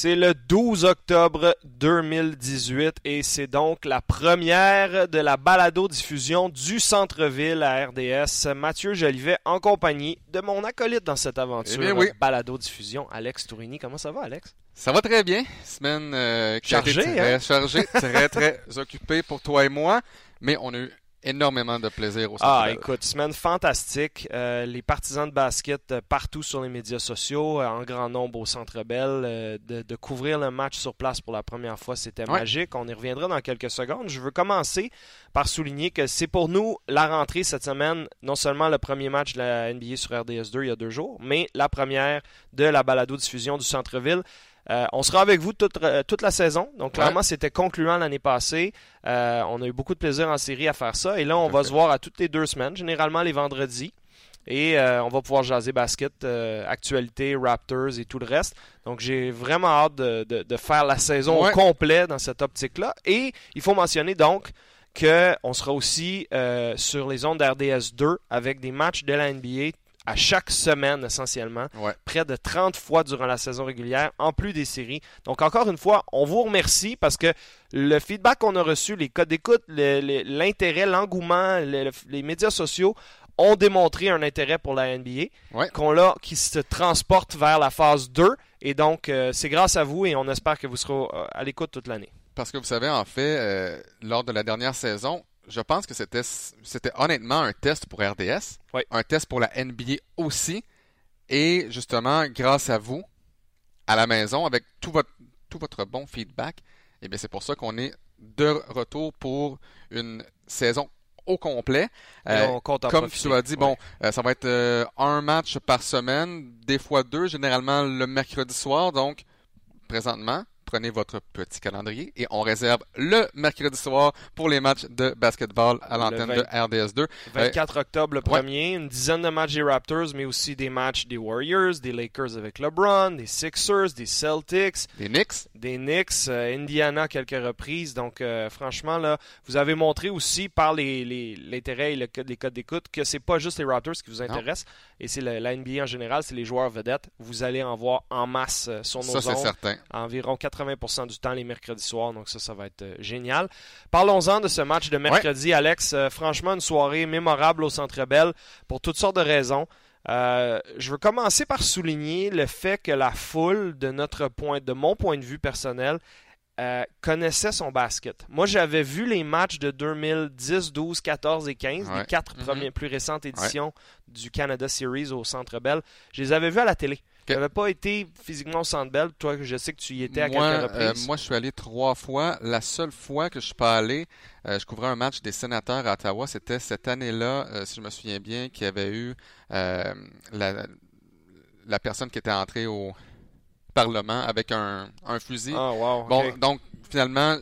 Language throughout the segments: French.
C'est le 12 octobre 2018 et c'est donc la première de la balado-diffusion du centre-ville à RDS. Mathieu Jolivet en compagnie de mon acolyte dans cette aventure. Eh oui. Balado-diffusion, Alex Tourini. Comment ça va, Alex? Ça va très bien. Semaine euh, chargée, très hein? chargée, très très occupée pour toi et moi, mais on a eu énormément de plaisir au Ah, écoute, semaine fantastique. Euh, les partisans de basket euh, partout sur les médias sociaux, euh, en grand nombre au Centre Bell, de, de couvrir le match sur place pour la première fois, c'était Ouais. magique. On y reviendra dans quelques secondes. Je veux commencer par souligner que c'est pour nous la rentrée cette semaine, non seulement le premier match de la NBA sur RDS2 il y a deux jours, mais la première de la balado-diffusion du Centre-Ville. Euh, on sera avec vous toute, euh, toute la saison. Donc, clairement, c'était concluant l'année passée. Euh, on a eu beaucoup de plaisir en série à faire ça. Et là, on va se voir à toutes les deux semaines, généralement les vendredis. Et euh, on va pouvoir jaser basket, actualité, Raptors et tout le reste. Donc, j'ai vraiment hâte de, de- de faire la saison Ouais. complet dans cette optique-là. Et il faut mentionner donc qu'on sera aussi euh, sur les ondes d'RDS 2 avec des matchs de la NBA à chaque semaine essentiellement Ouais. près de 30 fois durant la saison régulière, en plus des séries. Donc encore une fois, on vous remercie parce que le feedback qu'on a reçu, les codes d'écoute, le- l'intérêt, l'engouement, le- le- les médias sociaux ont démontré un intérêt pour la NBA, Ouais. qu'on l'a, qui se transporte vers la phase 2. Et donc, euh, c'est grâce à vous et on espère que vous serez euh, à l'écoute toute l'année. Parce que vous savez, en fait, euh, lors de la dernière saison, je pense que c'était c'était honnêtement un test pour RDS, Oui. un test pour la NBA aussi, et justement, grâce à vous, à la maison, avec tout votre, tout votre bon feedback, eh bien, c'est pour ça qu'on est de retour pour une saison au complet. Et Euh, on compte en comme profiter. tu as dit, Ouais. bon, euh, ça va être euh, un match par semaine, des fois deux, généralement le mercredi soir. Donc, présentement, prenez votre petit calendrier et on réserve le mercredi soir pour les matchs de basketball à l'antenne 20. de RDS2. 24 octobre le premier, une dizaine de matchs des Raptors, mais aussi des matchs des Warriors, des Lakers avec LeBron, des Sixers, des Celtics, Les Knicks, des Knicks, euh, Indiana quelques reprises. Donc, euh, franchement, là, vous avez montré aussi par les- les- l'intérêt et le les codes d'écoute que c'est pas juste les Raptors qui vous intéressent, et c'est la NBA en général, c'est les joueurs vedettes. Vous allez en voir en masse euh, sur nos ça c'est ondes certain. environ 80% du temps les mercredis soirs, donc ça, ça va être euh, génial. Parlons-en de ce match de mercredi, Alex. Euh, franchement, une soirée mémorable au Centre Bell pour toutes sortes de raisons. Euh, je veux commencer par souligner le fait que la foule, de notre point, de mon point de vue personnel, euh, connaissait son basket. Moi, j'avais vu les matchs de 2010, 12, 14 et 15, les quatre Mhm. premières plus récentes éditions du Canada Series au Centre Bell. Je les avais vus à la télé. Je n'avais pas été physiquement au Centre Bell. Toi, je sais que tu y étais à Moi, quelques euh, reprises. moi, je suis allé trois fois. La seule fois que je suis pas allé, euh, je couvrais un match des sénateurs à Ottawa. C'était cette année-là, euh, si je me souviens bien, qu'il y avait eu la, la personne qui était entrée au Parlement avec un, un fusil. Ah, wow. Bon, donc finalement,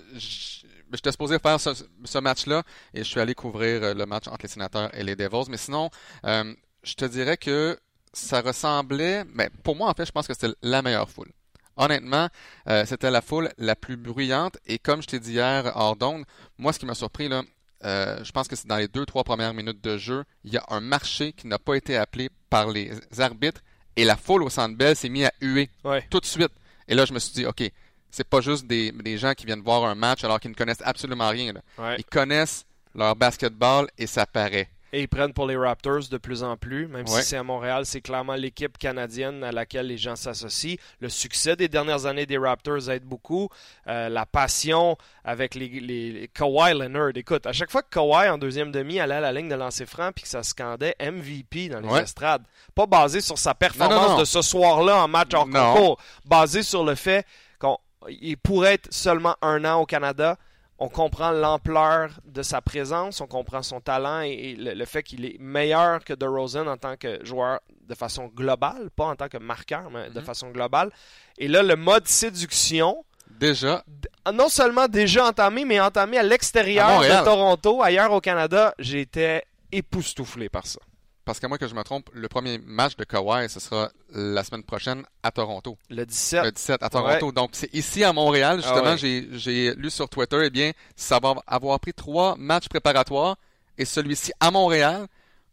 j'étais supposé faire ce, ce match-là et je suis allé couvrir le match entre les sénateurs et les Devils. Mais sinon, je te dirais que ça ressemblait, mais pour moi en fait, je pense que c'était la meilleure foule. Honnêtement, euh, c'était la foule la plus bruyante et comme je t'ai dit hier hors d'onde, moi ce qui m'a surpris là, euh, je pense que c'est dans les deux trois premières minutes de jeu, il y a un marché qui n'a pas été appelé par les arbitres et la foule au Centre Bell s'est mise à huer Ouais. tout de suite. Et là, je me suis dit, OK, c'est pas juste des, des gens qui viennent voir un match alors qu'ils ne connaissent absolument rien. là. Ouais. Ils connaissent leur basketball et ça paraît. Et ils prennent pour les Raptors de plus en plus, même Ouais. si c'est à Montréal, c'est clairement l'équipe canadienne à laquelle les gens s'associent. Le succès des dernières années des Raptors aide beaucoup. Euh, la passion avec les, les, les- Kawhi Leonard. Écoute, à chaque fois que Kawhi en deuxième demi allait à la ligne de lancer franc puis que ça scandait MVP dans les Ouais. estrades, pas basé sur sa performance Non, non, non. de ce soir-là en match hors concours, basé sur le fait qu'il pourrait être seulement un an au Canada. On comprend l'ampleur de sa présence, on comprend son talent et, et le, le fait qu'il est meilleur que DeRozan en tant que joueur de façon globale, pas en tant que marqueur, mais de Mhm. façon globale. Et là, le mode séduction, Déjà, non seulement déjà entamé, mais entamé à l'extérieur de Toronto, ailleurs au Canada, j'étais époustouflé par ça. Parce que moi que je me trompe, le premier match de Kawhi, ce sera la semaine prochaine à Toronto. Le 17, Le 17 à Toronto. Donc, c'est ici à Montréal, justement, Ah ouais. j'ai, lu sur Twitter, eh bien, ça va avoir pris trois matchs préparatoires et celui-ci à Montréal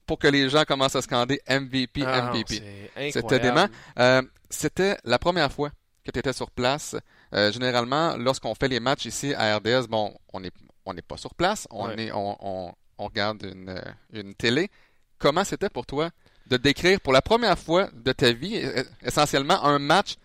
pour que les gens commencent à scander MVP, Ah MVP. c'est C'était incroyable. dément. Euh, c'était la première fois que tu étais sur place. Euh, généralement, lorsqu'on fait les matchs ici à RDS, bon, on n'est on pas sur place, on, est, on, on, on regarde une, une télé. Comment c'était pour toi de décrire pour la première fois de ta vie, essentiellement, un match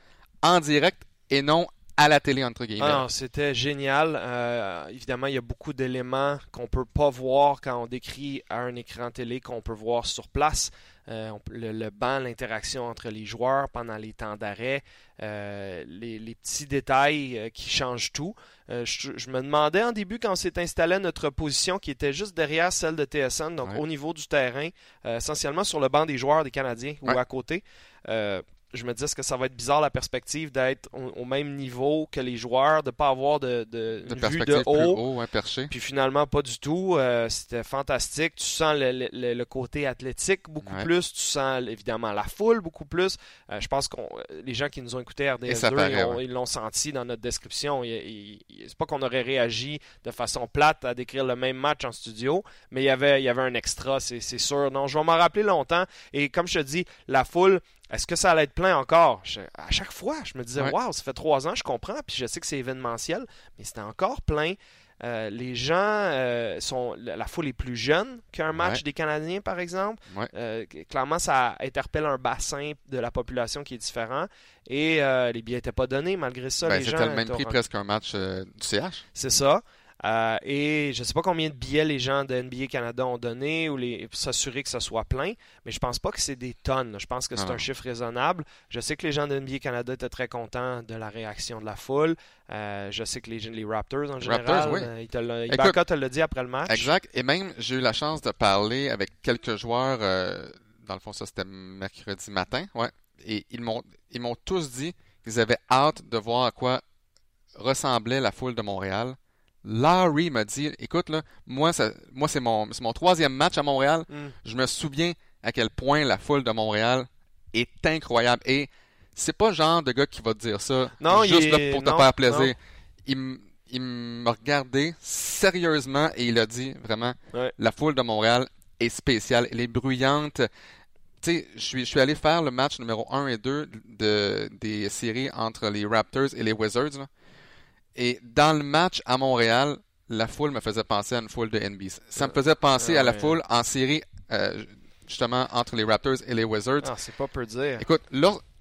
en direct et non à la télé, entre guillemets? Ah c'était génial. Euh, évidemment, il y a beaucoup d'éléments qu'on peut pas voir quand on décrit à un écran télé qu'on peut voir sur place. Euh, le, banc, l'interaction entre les joueurs pendant les temps d'arrêt, euh, les, petits détails qui changent tout. Je, me demandais en début quand on s'est installé notre position qui était juste derrière celle de TSN, donc au niveau du terrain, essentiellement sur le banc des joueurs des Canadiens ou à côté je me disais que ça va être bizarre la perspective d'être au, même niveau que les joueurs, de ne pas avoir de, de, vue de haut? Puis finalement, pas du tout. Euh, c'était fantastique. Tu sens le, le, côté athlétique beaucoup plus. Tu sens évidemment la foule beaucoup plus. Euh, je pense que les gens qui nous ont écoutés RDS2, ils l'ont senti dans notre description. C'est pas qu'on aurait réagi de façon plate à décrire le même match en studio, mais il y avait, il y avait un extra, c'est sûr. Non, je vais m'en rappeler longtemps. Et comme je te dis, la foule, est-ce que ça allait être plein encore? à chaque fois, je me disais, waouh, ça fait trois ans, je comprends, puis je sais que c'est événementiel, mais c'était encore plein. Euh, les gens euh, sont. La foule est plus jeune qu'un match des Canadiens, par exemple. Euh, clairement, ça interpelle un bassin de la population qui est différent. Et les billets n'étaient pas donnés, malgré ça. Ben, c'était le même prix presque un match du CH. C'est ça. Euh, et je ne sais pas combien de billets les gens de NBA Canada ont donné ou les, pour s'assurer que ça soit plein, mais je pense pas que c'est des tonnes. Je pense que c'est un chiffre raisonnable. Je sais que les gens de NBA Canada étaient très contents de la réaction de la foule. Euh, je sais que les, les Raptors en général, oui. euh, te l'a dit après le match. Exact. Et même, j'ai eu la chance de parler avec quelques joueurs. Euh, dans le fond, ça c'était mercredi matin. Ouais. Et ils m'ont, ils m'ont tous dit qu'ils avaient hâte de voir à quoi ressemblait la foule de Montréal Larry m'a dit écoute, là, moi, moi c'est mon, mon troisième match à Montréal. Mm. Je me souviens à quel point la foule de Montréal est incroyable. Et c'est pas le genre de gars qui va te dire ça juste pour te faire plaisir. Il, il m'a regardé sérieusement et il a dit vraiment la foule de Montréal est spéciale. Elle est bruyante. Tu sais, je suis, je suis allé faire le match numéro 1 et 2 de, des séries entre les Raptors et les Wizards. Et dans le match à Montréal, la foule me faisait penser à une foule de NBA. Ça me faisait penser à la foule en série, euh, justement, entre les Raptors et les Wizards. Ah, c'est pas peu dire. Écoute,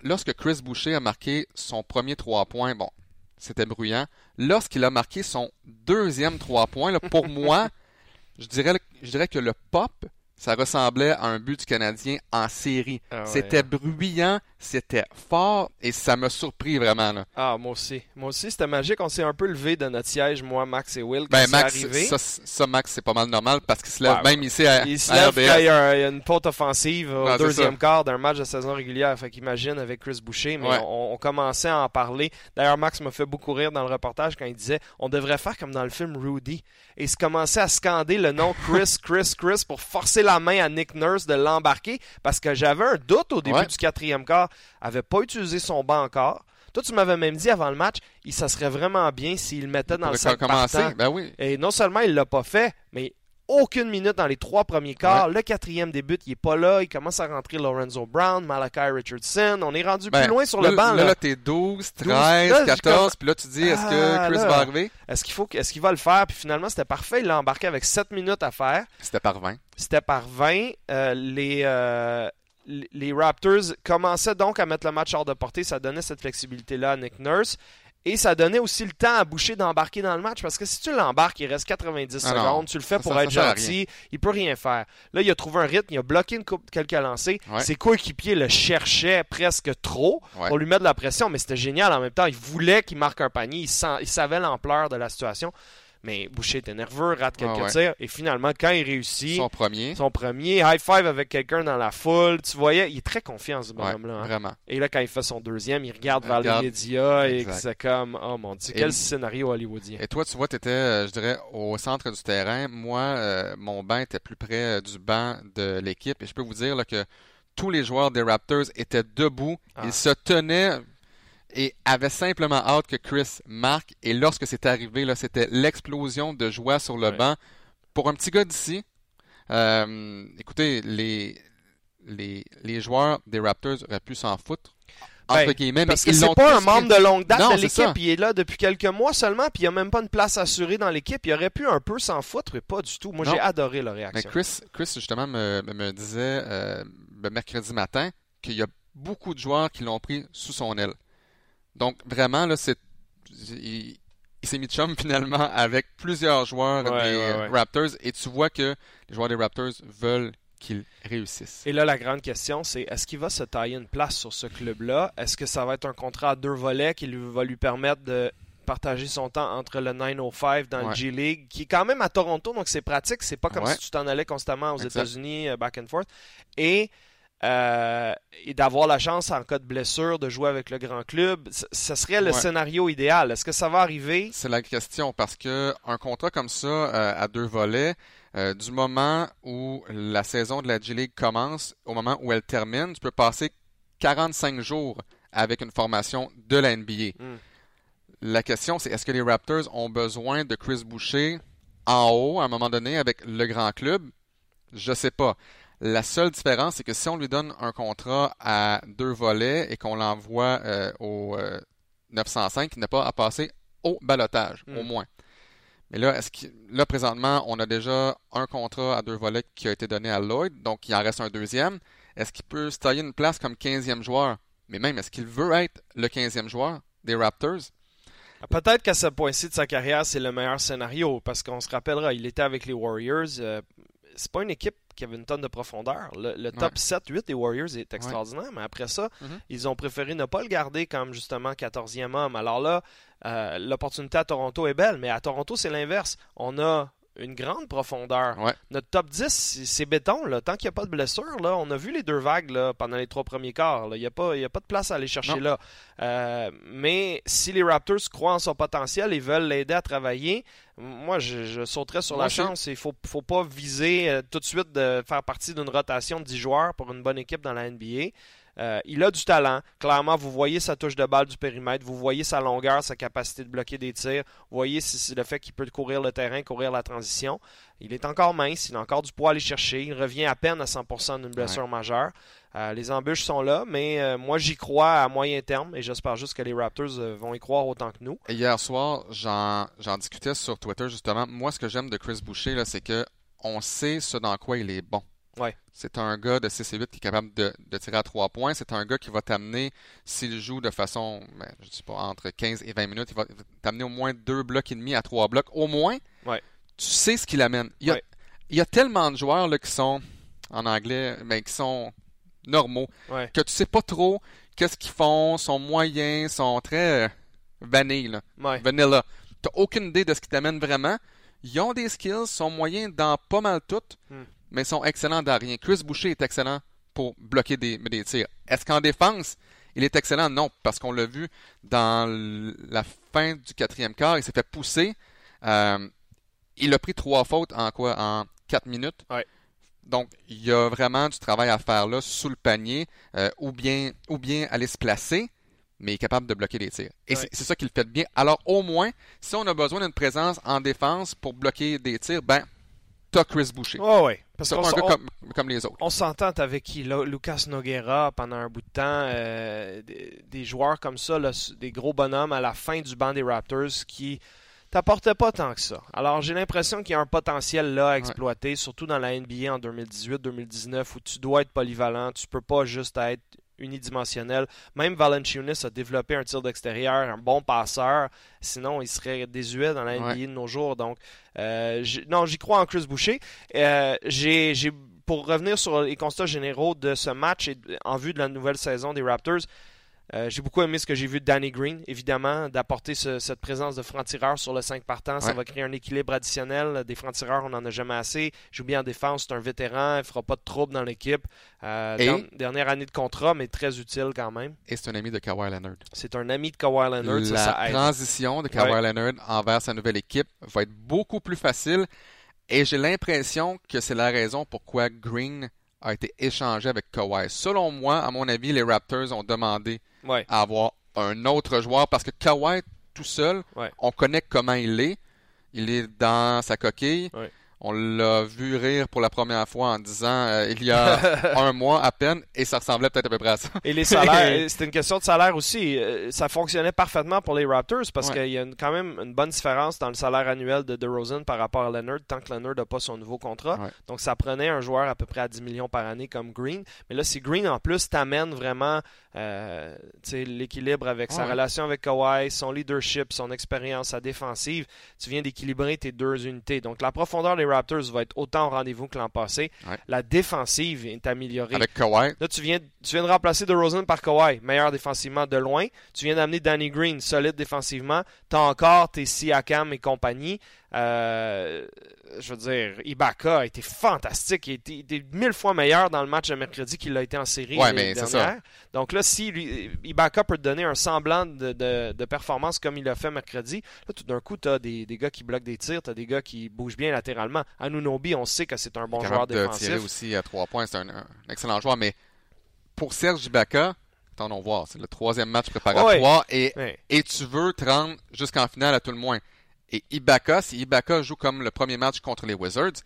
lorsque Chris Boucher a marqué son premier trois points, bon, c'était bruyant. Lorsqu'il a marqué son deuxième trois points, pour moi, je dirais, je dirais que le pop ça ressemblait à un but du Canadien en série. Ah c'était bruyant, c'était fort et ça m'a surpris vraiment. Là. Ah, moi aussi. Moi aussi, c'était magique. On s'est un peu levé de notre siège, moi, Max et Will. Ben, Max, ça, ça, Max, c'est pas mal normal parce qu'il se lève même ici à, Il se lève quand il y, a une faute offensive au deuxième quart d'un match de saison régulière. Fait qu'imagine avec Chris Boucher, mais on, on, commençait à en parler. D'ailleurs, Max m'a fait beaucoup rire dans le reportage quand il disait on devrait faire comme dans le film Rudy. Et il se commençait à scander le nom Chris, Chris, Chris pour forcer la main à Nick Nurse de l'embarquer parce que j'avais un doute au début du quatrième quart. avait pas utilisé son banc encore. Toi, tu m'avais même dit avant le match, il, ça serait vraiment bien s'il le mettait dans le sac partant. Ben oui. Et non seulement il l'a pas fait, mais aucune minute dans les trois premiers quarts. Le quatrième début, il est pas là. Il commence à rentrer Lorenzo Brown, Malachi Richardson. On est rendu plus ben, loin sur le banc. Là, là, t'es 12, 13, 14. Puis là, tu dis, est-ce que ah, Chris va arriver? Est-ce qu'il faut, est-ce qu'il va le faire? Puis finalement, c'était parfait. Il l'a embarqué avec 7 minutes à faire. C'était par 20. C'était par 20. Euh, les, euh, les Raptors commençaient donc à mettre le match hors de portée. Ça donnait cette flexibilité-là à Nick Nurse. Et ça donnait aussi le temps à Boucher d'embarquer dans le match parce que si tu l'embarques, il reste 90 ah secondes, tu le fais pour être gentil, il peut rien faire. Là, il a trouvé un rythme, il a bloqué une coupe, quelques lancers. Ses coéquipiers le cherchaient presque trop pour lui mettre de la pression, mais c'était génial en même temps. Il voulait qu'il marque un panier, il, il savait l'ampleur de la situation. Mais Boucher était nerveux, rate quelques ah tirs. Et finalement, quand il réussit. Son premier. Son premier, high five avec quelqu'un dans la foule. Tu voyais, il est très confiant, ce bonhomme-là. Hein. Vraiment. Et là, quand il fait son deuxième, il regarde vers les médias et c'est comme, oh mon Dieu, quel scénario hollywoodien. Et toi, tu vois, tu étais, euh, je dirais, au centre du terrain. Moi, euh, mon banc était plus près euh, du banc de l'équipe. Et je peux vous dire que tous les joueurs des Raptors étaient debout. Ils ah. se tenaient et avait simplement hâte que Chris marque. Et lorsque c'est arrivé, là, c'était l'explosion de joie sur le banc. Pour un petit gars d'ici, euh, écoutez, les, les, les joueurs des Raptors auraient pu s'en foutre. entre Ben, guillemets, mais Parce que c'est pas un membre de longue date Non, de l'équipe. Il est là depuis quelques mois seulement, puis il n'y a même pas une place assurée dans l'équipe. Il aurait pu un peu s'en foutre, mais pas du tout. Moi, j'ai adoré la Mais réaction. Chris, Chris justement, me, me- disait euh, le mercredi matin qu'il y a beaucoup de joueurs qui l'ont pris sous son aile. Donc, vraiment, là, c'est. Il, il s'est mis de chum finalement avec plusieurs joueurs Ouais, des ouais, ouais. Raptors et tu vois que les joueurs des Raptors veulent qu'il réussisse. Et là, la grande question, c'est est-ce qu'il va se tailler une place sur ce club-là? Est-ce que ça va être un contrat à deux volets qui lui- va lui permettre de partager son temps entre le 905 dans le. G League, qui est quand même à Toronto, donc c'est pratique. C'est pas comme Ouais. si tu t'en allais constamment aux. États-Unis, euh, back and forth. Et, euh, et d'avoir la chance, en cas de blessure, de jouer avec le grand club. Ce serait le Ouais. scénario idéal. Est-ce que ça va arriver? C'est la question parce que un contrat comme ça euh, à deux volets, euh, du moment où la saison de la G League commence au moment où elle termine, tu peux passer 45 jours avec une formation de la NBA. Hmm. La question, c'est est-ce que les Raptors ont besoin de Chris Boucher en haut à un moment donné avec le grand club? Je sais pas. La seule différence, c'est que si on lui donne un contrat à deux volets et qu'on l'envoie euh, au euh, 905, il n'a pas à passer au balotage, au moins. Mais là, est-ce que là présentement, on a déjà un contrat à deux volets qui a été donné à Lloyd, donc il en reste un deuxième. Est-ce qu'il peut se tailler une place comme 15e joueur? Mais même, est-ce qu'il veut être le 15e joueur des Raptors? Peut-être qu'à ce point-ci de sa carrière, c'est le meilleur scénario, parce qu'on se rappellera, il était avec les Warriors. euh, c'est pas une équipe qui avait une tonne de profondeur. Le, le top 7-8 des Warriors est extraordinaire, mais après ça, Mhm. ils ont préféré ne pas le garder comme justement 14e homme. Alors là, euh, l'opportunité à Toronto est belle, mais à Toronto, c'est l'inverse. On a une grande profondeur. Ouais. Notre top 10, c'est béton. Là. Tant qu'il n'y a pas de blessure, là, on a vu les deux vagues là, pendant les trois premiers quarts. Il n'y a, pas- il y a pas de place à aller chercher Non. là. Euh, mais si les Raptors croient en son potentiel et veulent l'aider à travailler, moi, je, je sauterais sur Moi la aussi. chance. Il faut, faut pas viser euh, tout de suite de faire partie d'une rotation de 10 joueurs pour une bonne équipe dans la NBA. Euh, il a du talent. Clairement, vous voyez sa touche de balle du périmètre, vous voyez sa longueur, sa capacité de bloquer des tirs, vous voyez si c'est le fait qu'il peut courir le terrain, courir la transition. Il est encore mince, il a encore du poids à aller chercher. Il revient à peine à 100% d'une blessure majeure. Euh, les embûches sont là, mais euh, moi j'y crois à moyen terme et j'espère juste que les Raptors euh, vont y croire autant que nous. Hier soir, j'en discutais sur Twitter justement. Moi, ce que j'aime de Chris Boucher, c'est que on sait ce dans quoi il est bon. Ouais. C'est un gars de 6 et 8 qui est capable de, de tirer à 3 points. C'est un gars qui va t'amener, s'il joue de façon, ben, je sais pas, entre 15 et 20 minutes, il va t'amener au moins deux blocs et demi à trois blocs. Au moins, Ouais. tu sais ce qu'il amène. Il y, a, Ouais. il y a tellement de joueurs là, qui sont, en anglais, mais qui sont normaux, que tu sais pas trop qu'est-ce qu'ils font, sont moyens, sont très vanille, là. Vanilla. T'as aucune idée de ce qui t'amène vraiment. Ils ont des skills, sont moyens dans pas mal toutes, Hmm. Mais sont excellents dans rien. Chris Boucher est excellent pour bloquer des, des tirs. Est-ce qu'en défense, il est excellent? Non, parce qu'on l'a vu dans la fin du quatrième quart, il s'est fait pousser. Euh, il a pris trois fautes en quoi? En quatre minutes. Ouais. Donc, il y a vraiment du travail à faire là, sous le panier, euh, ou, bien, ou bien aller se placer, mais il est capable de bloquer les tirs. Et Ouais. c'est- ça qu'il fait bien. Alors, au moins, si on a besoin d'une présence en défense pour bloquer des tirs, ben, t'as Chris Boucher. Ouais, ouais. Parce qu'on on- comme, comme les autres. On s'entend avec qui Lucas Noguera pendant un bout de temps, euh, des, des joueurs comme ça, là, des gros bonhommes à la fin du banc des Raptors qui t'apportaient pas tant que ça. Alors j'ai l'impression qu'il y a un potentiel là à exploiter, surtout dans la NBA en 2018-2019 où tu dois être polyvalent, tu peux pas juste être unidimensionnel. Même Valanciunas a développé un tir d'extérieur, un bon passeur, sinon il serait désuet dans la NBA Ouais. de nos jours. Donc euh, non, j'y crois en Chris Boucher. Euh, j'ai, pour revenir sur les constats généraux de ce match et en vue de la nouvelle saison des Raptors, euh, j'ai beaucoup aimé ce que j'ai vu de Danny Green, évidemment, d'apporter ce- cette présence de franc-tireur sur le 5 partant. Ça va créer un équilibre additionnel. Des francs-tireurs, on n'en a jamais assez. Joue bien en défense, c'est un vétéran, il fera pas de trouble dans l'équipe. Euh, Et- der- Dernière année de contrat, mais très utile quand même. Et c'est un ami de Kawhi Leonard. C'est un ami de Kawhi Leonard, la ça transition de Kawhi Ouais. Leonard envers sa nouvelle équipe va être beaucoup plus facile. Et j'ai l'impression que c'est la raison pourquoi Green a été échangé avec Kawhi. Selon moi, à mon avis, les Raptors ont demandé Ouais. à avoir un autre joueur parce que Kawhi tout seul, Ouais. on connaît comment il est. Il est dans sa coquille. Ouais. On l'a vu rire pour la première fois en disant euh, il y a un mois à peine et ça ressemblait peut-être à peu près à ça. Et les salaires, c'était une question de salaire aussi. Euh, ça fonctionnait parfaitement pour les Raptors parce qu'il y a quand même une bonne différence dans le salaire annuel de DeRozan par rapport à Leonard tant que Leonard n'a pas son nouveau contrat. Donc ça prenait un joueur à peu près à 10 millions par année comme Green. Mais là, si Green en plus t'amène vraiment euh, l'équilibre avec sa relation avec Kawhi, son leadership, son expérience, sa défensive, tu viens d'équilibrer tes deux unités. Donc la profondeur des Raptors va être autant au rendez-vous que l'an passé. La défensive est améliorée. Avec Kawhi. Là, tu viens, tu viens de remplacer DeRozan par Kawhi, meilleur défensivement de loin. Tu viens d'amener Danny Green, solide défensivement. Tu as encore tes Siakam et compagnie. Euh, je veux dire, Ibaka a été fantastique. Il été, mille fois meilleur dans le match de mercredi qu'il a été en série ouais, mais Ça. Donc là, si Ibaka peut te donner un semblant de, performance comme il l'a fait mercredi, là, tout d'un coup, tu as des, gars qui bloquent des tirs, tu as des gars qui bougent bien latéralement. Anunobi, on sait que c'est un bon joueur défensif. de tirer aussi à trois points, c'est un, excellent joueur. Mais pour Serge Ibaka, attendons voir, c'est le troisième match préparatoire et, et tu veux te rendre jusqu'en finale à tout le moins. Et Ibaka, si Ibaka joue comme le premier match contre les Wizards,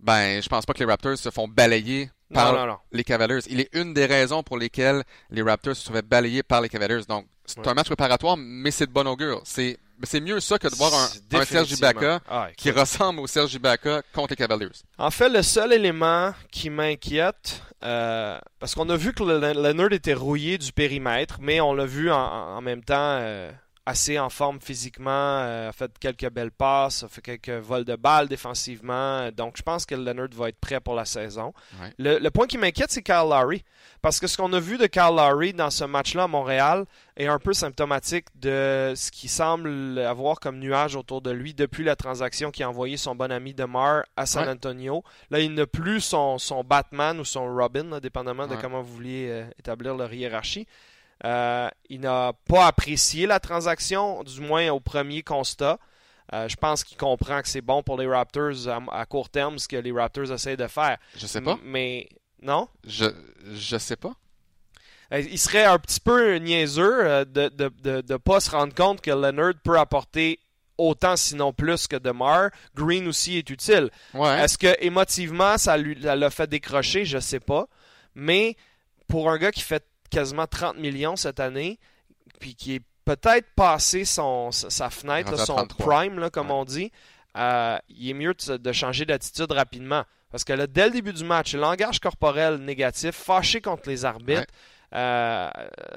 ben, je pense pas que les Raptors se font balayer par les Cavaliers. Il est une des raisons pour lesquelles les Raptors se trouvaient balayés par les Cavaliers. Donc, c'est un match préparatoire, mais c'est de bon augure. C'est c'est mieux ça que de voir un, Serge Ibaka ah, qui ressemble au Serge Ibaka contre les Cavaliers. En fait, le seul élément qui m'inquiète, euh, parce qu'on a vu que Leonard était rouillé du périmètre, mais on l'a vu en, même temps. Euh, assez en forme physiquement, euh, a fait quelques belles passes, a fait quelques vols de balles défensivement. Donc, je pense que Leonard va être prêt pour la saison. Le, point qui m'inquiète, c'est Kyle Lowry. Parce que ce qu'on a vu de Kyle Lowry dans ce match-là à Montréal est un peu symptomatique de ce qui semble avoir comme nuage autour de lui depuis la transaction qui a envoyé son bon ami DeMar à San Antonio. Là, il n'a plus son, son, Batman ou son Robin, dépendamment de comment vous vouliez euh, établir leur hiérarchie. Euh, il n'a pas apprécié la transaction, du moins au premier constat. Euh, je pense qu'il comprend que c'est bon pour les Raptors à, court terme ce que les Raptors essayent de faire. Je sais pas. mais non? Je je sais pas. Euh, il serait un petit peu niaiseux de ne de, pas se rendre compte que Leonard peut apporter autant sinon plus que DeMar. Green aussi est utile. Est-ce que émotivement ça l'a fait décrocher? Je sais pas. Mais pour un gars qui fait quasiment 30 millions cette année, puis qui est peut-être passé son, sa fenêtre, son prime, là, comme on dit, euh, il est mieux de, changer d'attitude rapidement. Parce que là, dès le début du match, le langage corporel négatif, fâché contre les arbitres, euh,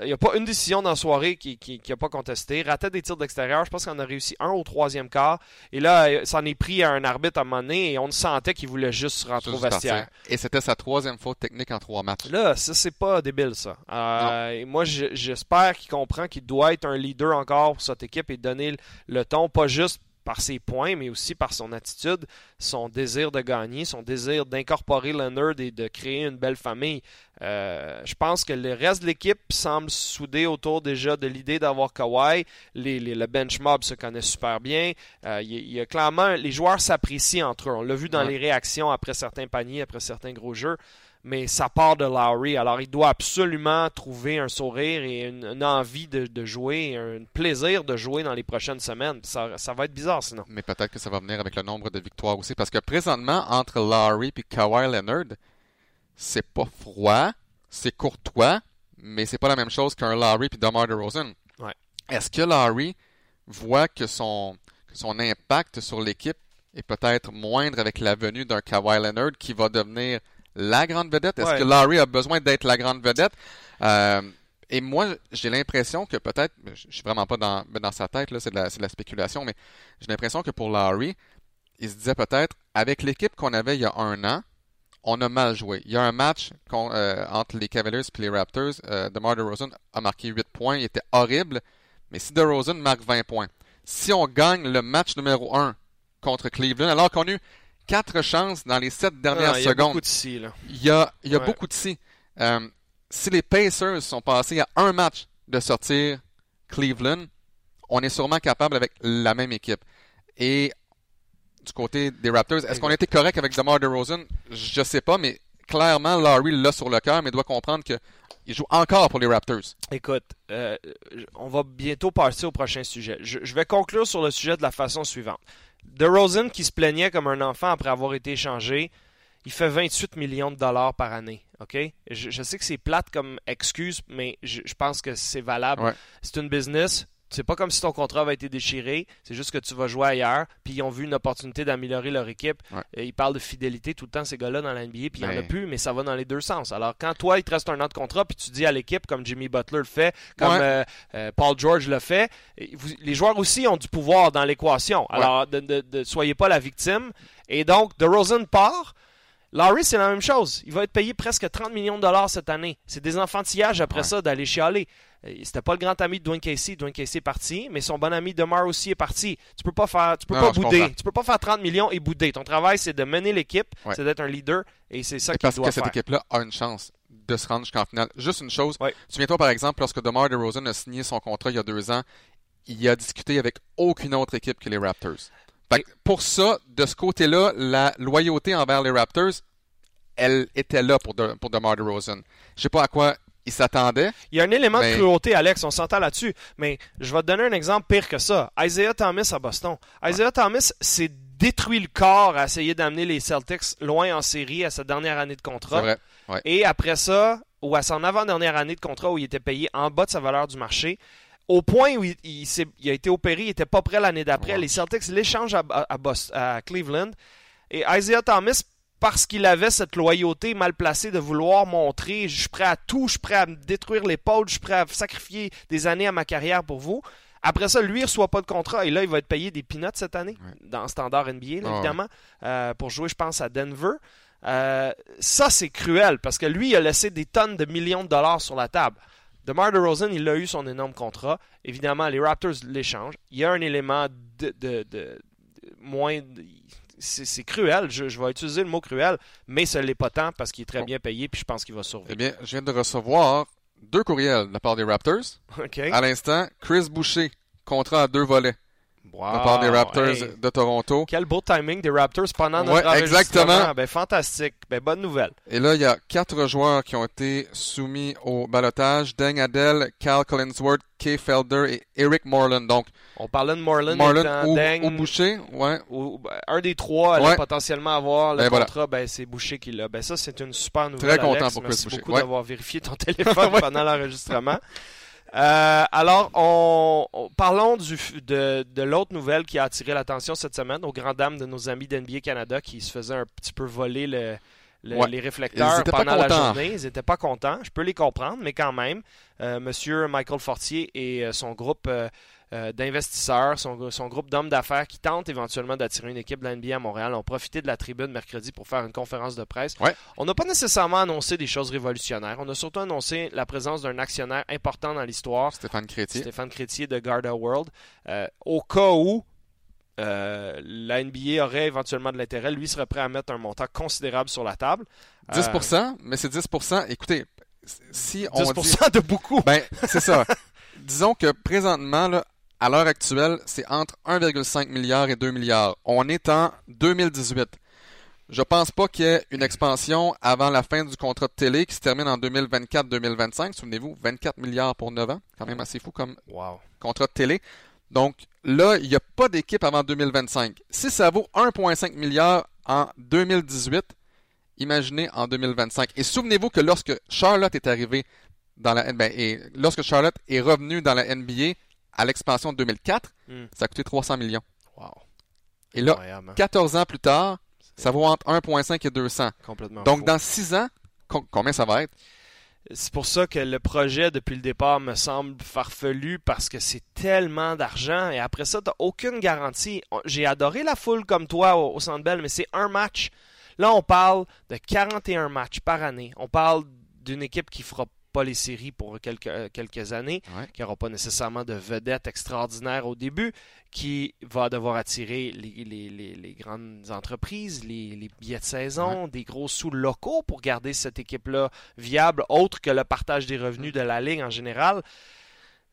n'y a pas une décision dans la soirée qui n'a pas contesté. Ratait des tirs d'extérieur. Je pense qu'on a réussi un au troisième quart. Et là, ça en est pris à un arbitre à un moment donné et on sentait qu'il voulait juste rentrer au vestiaire. Et c'était sa troisième faute technique en trois matchs. Là, ça, c'est pas débile, ça. Euh, moi, j'espère qu'il comprend qu'il doit être un leader encore pour cette équipe et donner le ton, pas juste par ses points, mais aussi par son attitude, son désir de gagner, son désir d'incorporer Leonard et de créer une belle famille. Euh, je pense que le reste de l'équipe semble soudé autour déjà de l'idée d'avoir Kawhi. Les, le bench mob se connaît super bien. Euh, il, y a clairement, les joueurs s'apprécient entre eux. On l'a vu dans les réactions après certains paniers, après certains gros jeux mais ça part de Lowry. Alors, il doit absolument trouver un sourire et une, envie de, jouer, un plaisir de jouer dans les prochaines semaines. Ça, va être bizarre sinon. Mais peut-être que ça va venir avec le nombre de victoires aussi. Parce que présentement, entre Lowry et Kawhi Leonard, c'est pas froid, c'est courtois, mais c'est pas la même chose qu'un Lowry et DeMar DeRozan. Ouais. Est-ce que Lowry voit que son, que son impact sur l'équipe est peut-être moindre avec la venue d'un Kawhi Leonard qui va devenir la grande vedette? Est-ce que Larry a besoin d'être la grande vedette? Euh, et moi, j'ai l'impression que peut-être, je suis vraiment pas dans, dans sa tête, là, c'est de, la spéculation, mais j'ai l'impression que pour Larry, il se disait peut-être, avec l'équipe qu'on avait il y a un an, on a mal joué. Il y a un match euh, entre les Cavaliers et les Raptors. Euh, DeMar DeRozan a marqué 8 points. Il était horrible. Mais si DeRozan marque 20 points, si on gagne le match numéro 1 contre Cleveland, alors qu'on a eu quatre chances dans les sept dernières secondes. Il y a beaucoup de si. Il y a, il y a beaucoup de si. Euh, si les Pacers sont passés à un match de sortir Cleveland, on est sûrement capable avec la même équipe. Et du côté des Raptors, est-ce qu'on était correct avec DeMar DeRozan? Je sais pas, mais clairement, Larry l'a sur le cœur, mais doit comprendre que il joue encore pour les Raptors. Écoute, euh, on va bientôt passer au prochain sujet. Je, je, vais conclure sur le sujet de la façon suivante DeRozan qui se plaignait comme un enfant après avoir été échangé, il fait 28 millions de dollars par année. OK? Je, sais que c'est plate comme excuse, mais je, pense que c'est valable. C'est une business. C'est pas comme si ton contrat avait été déchiré, c'est juste que tu vas jouer ailleurs, puis ils ont vu une opportunité d'améliorer leur équipe. ils parlent de fidélité tout le temps, ces gars-là, dans la NBA, puis il n'y en a plus, mais ça va dans les deux sens. Alors, quand toi, il te reste un an de contrat, puis tu dis à l'équipe, comme Jimmy Butler le fait, comme euh, euh, Paul George le fait, les joueurs aussi ont du pouvoir dans l'équation. Alors, ne soyez pas la victime. Et donc, DeRozan part. Larry, c'est la même chose. Il va être payé presque 30 millions de dollars cette année. C'est des enfantillages après ça d'aller chialer. Euh, c'était pas le grand ami de Dwayne Casey. Dwayne Casey est parti, mais son bon ami Demar aussi est parti. Tu peux pas faire, tu peux pas bouder. Tu peux pas faire 30 millions et bouder. Ton travail, c'est de mener l'équipe, c'est d'être un leader, et c'est ça qu'il doit faire. Parce que cette équipe-là a une chance de se rendre jusqu'en finale. Juste une chose. Souviens-toi, par exemple, lorsque DeMar DeRozan a signé son contrat il y a deux ans, il a discuté avec aucune autre équipe que les Raptors. Pour ça, de ce côté-là, la loyauté envers les Raptors, elle était là pour, de, pour DeMar DeRozan. Je sais pas à quoi il s'attendait. Il y a un élément de cruauté, Alex, on s'entend là-dessus. Mais je vais te donner un exemple pire que ça. Isaiah Thomas à Boston. Isaiah Thomas s'est détruit le corps à essayer d'amener les Celtics loin en série à sa dernière année de contrat. Vrai. Et après ça, ou à son avant-dernière année de contrat où il était payé en bas de sa valeur du marché, au point où il, a été opéré, il n'était pas prêt l'année d'après. Les Celtics l'échangent à, à Cleveland. Et Isaiah Thomas parce qu'il avait cette loyauté mal placée de vouloir montrer je suis prêt à tout, je suis prêt à me détruire l'épaule, je suis prêt à sacrifier des années à ma carrière pour vous. Après ça, lui, il ne reçoit pas de contrat et là, il va être payé des peanuts cette année, dans standard NBA, ah évidemment, euh, pour jouer, je pense, à Denver. Euh, ça, c'est cruel parce que lui, il a laissé des tonnes de millions de dollars sur la table. DeMar DeRozan, il a eu son énorme contrat. Évidemment, les Raptors l'échangent. Il y a un élément de, de, de moins c'est cruel. Je, vais utiliser le mot cruel, mais ce n'est pas tant parce qu'il est très bien payé puis je pense qu'il va survivre. Eh bien, je viens de recevoir deux courriels de la part des Raptors. À l'instant, Chris Boucher, contrat à deux volets. Wow, la part des Raptors de Toronto. Quel beau timing des Raptors pendant notre ouais, exactement. Ben, fantastique. Ben, bonne nouvelle. Et là, il y a quatre joueurs qui ont été soumis au balotage. Deng Adel, Cal Collinsworth, Kay Felder et Eric Moreland. Donc, on parlait de Moreland, Moreland ou, Deng, Boucher, ouais. Ben, un des trois allait potentiellement avoir le ben, contrat. Ben, c'est Boucher qui l'a. Ben, ça, c'est une super nouvelle. Très content pour Chris Merci beaucoup d'avoir vérifié ton téléphone pendant l'enregistrement. Euh, alors, on, parlons du, de, de l'autre nouvelle qui a attiré l'attention cette semaine, aux grandes dames de nos amis d'NBA Canada qui se faisaient un petit peu voler le, les réflecteurs pendant la journée. Ils n'étaient pas contents. Je peux les comprendre, mais quand même, euh, Monsieur Michael Fortier et euh, son groupe euh, euh, d'investisseurs, son, son, groupe d'hommes d'affaires qui tentent éventuellement d'attirer une équipe de la NBA à Montréal ont profité de la tribune mercredi pour faire une conférence de presse. On n'a pas nécessairement annoncé des choses révolutionnaires. On a surtout annoncé la présence d'un actionnaire important dans l'histoire. Stéphane Crétier. Stéphane Crétier de Garda World. Euh, au cas où euh, la NBA aurait éventuellement de l'intérêt, lui serait prêt à mettre un montant considérable sur la table. 10%, mais c'est 10%. Écoutez, si on 10% de beaucoup. Ben, c'est ça. Disons que présentement, là, à l'heure actuelle, c'est entre 1,5 milliard et 2 milliards. On est en 2018. Je pense pas qu'il y ait une expansion avant la fin du contrat de télé qui se termine en 2024-2025. Souvenez-vous, 24 milliards pour 9 ans. Quand même assez fou comme contrat de télé. Donc là, il n'y a pas d'équipe avant 2025. Si ça vaut 1,5 milliard en 2018, imaginez en 2025. Et souvenez-vous que lorsque Charlotte est arrivée dans la NBA, et lorsque Charlotte est revenue dans la NBA, à l'expansion de 2004, hmm. ça a coûté 300 millions. Wow. Et là, 14 hein. ans plus tard, ça vaut entre 1,5 et 200. Complètement. Donc, dans 6 ans, combien ça va être? C'est pour ça que le projet, depuis le départ, me semble farfelu parce que c'est tellement d'argent et après ça, tu n'as aucune garantie. J'ai adoré la foule comme toi au, au Centre Bell, mais c'est un match. Là, on parle de 41 matchs par année. On parle d'une équipe qui fera pas les séries pour quelques, euh, quelques années, qui n'aura pas nécessairement de vedettes extraordinaires au début, qui va devoir attirer les, les, les, grandes entreprises, les, billets de saison, des gros sous locaux pour garder cette équipe-là viable, autre que le partage des revenus de la Ligue en général.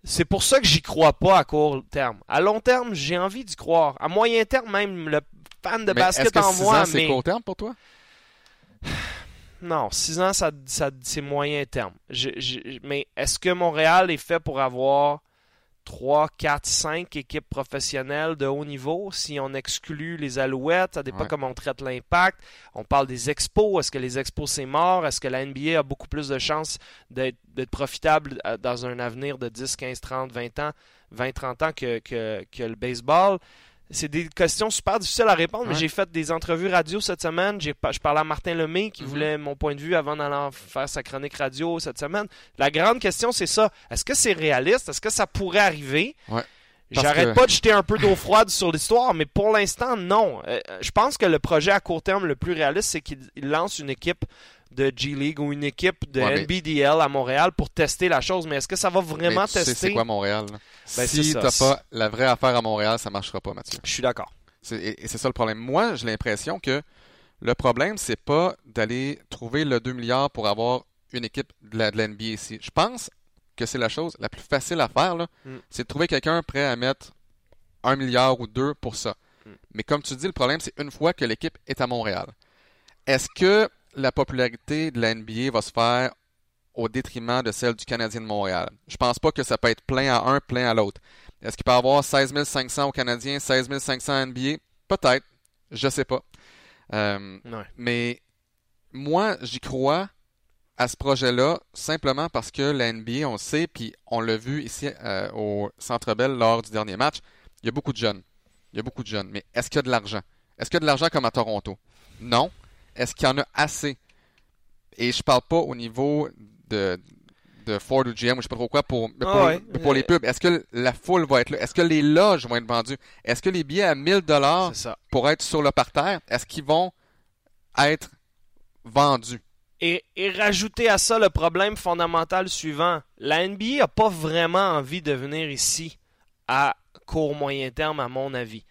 C'est pour ça que j'y crois pas à court terme. À long terme, j'ai envie d'y croire. À moyen terme, même le fan de basket en moi. C'est court terme pour toi? Non, 6 ans, ça, ça c'est moyen terme. mais est-ce que Montréal est fait pour avoir 3, 4, 5 équipes professionnelles de haut niveau? Si on exclut les Alouettes, ça dépend Ouais. comment on traite l'impact. On parle des expos. Est-ce que les expos, c'est mort? Est-ce que la NBA a beaucoup plus de chances d'être profitable euh, dans un avenir de 10, 15, 30, 20 ans, 20, 30 ans que, que, que le baseball? C'est des questions super difficiles à répondre, mais j'ai fait des entrevues radio cette semaine. J'ai Je parlais à Martin Lemay qui Mhm. voulait mon point de vue avant d'aller faire sa chronique radio cette semaine. La grande question, c'est ça. Est-ce que c'est réaliste? Est-ce que ça pourrait arriver? Ouais. J'arrête que- pas de jeter un peu d'eau froide sur l'histoire, mais pour l'instant, non. Euh, je pense que le projet à court terme le plus réaliste, c'est qu'il il lance une équipe de G-League ou une équipe de Ouais, NBDL à Montréal pour tester la chose. Mais est-ce que ça va vraiment Mais tu sais, tester? c'est quoi Montréal? là? Ben, si t'as pas la vraie affaire à Montréal, ça marchera pas, Mathieu. Je suis d'accord. Et, et c'est ça le problème. Moi, j'ai l'impression que le problème, c'est pas d'aller trouver le 2 milliards pour avoir une équipe de la, de la NBA ici. Je pense que c'est la chose la plus facile à faire, là. Mm. C'est de trouver quelqu'un prêt à mettre un milliard ou deux pour ça. Mm. Mais comme tu dis, le problème, c'est une fois que l'équipe est à Montréal. Est-ce que la popularité de la NBA va se faire au détriment de celle du Canadien de Montréal? Je pense pas que ça peut être plein à un, plein à l'autre. Est-ce qu'il peut y avoir 16 500 au Canadien, 16 500 à NBA? Peut-être. Je sais pas. Euh, Ouais. mais moi, j'y crois à ce projet-là simplement parce que la NBA, on le sait, puis on l'a vu ici euh, au Centre Bell lors du dernier match, il y a beaucoup de jeunes. Il y a beaucoup de jeunes. Mais est-ce qu'il y a de l'argent? Est-ce qu'il y a de l'argent comme à Toronto? Non. Est-ce qu'il y en a assez? Et je parle pas au niveau de, de Ford ou GM ou je sais pas trop quoi pour, pour, Ah ouais. pour les pubs. Est-ce que la foule va être là? Est-ce que les loges vont être vendues? Est-ce que les billets à 1000 dollars pour être sur le parterre, est-ce qu'ils vont être vendus? Et, et rajouter à ça le problème fondamental suivant. La NBA n'a pas vraiment envie de venir ici à court moyen terme, à mon avis.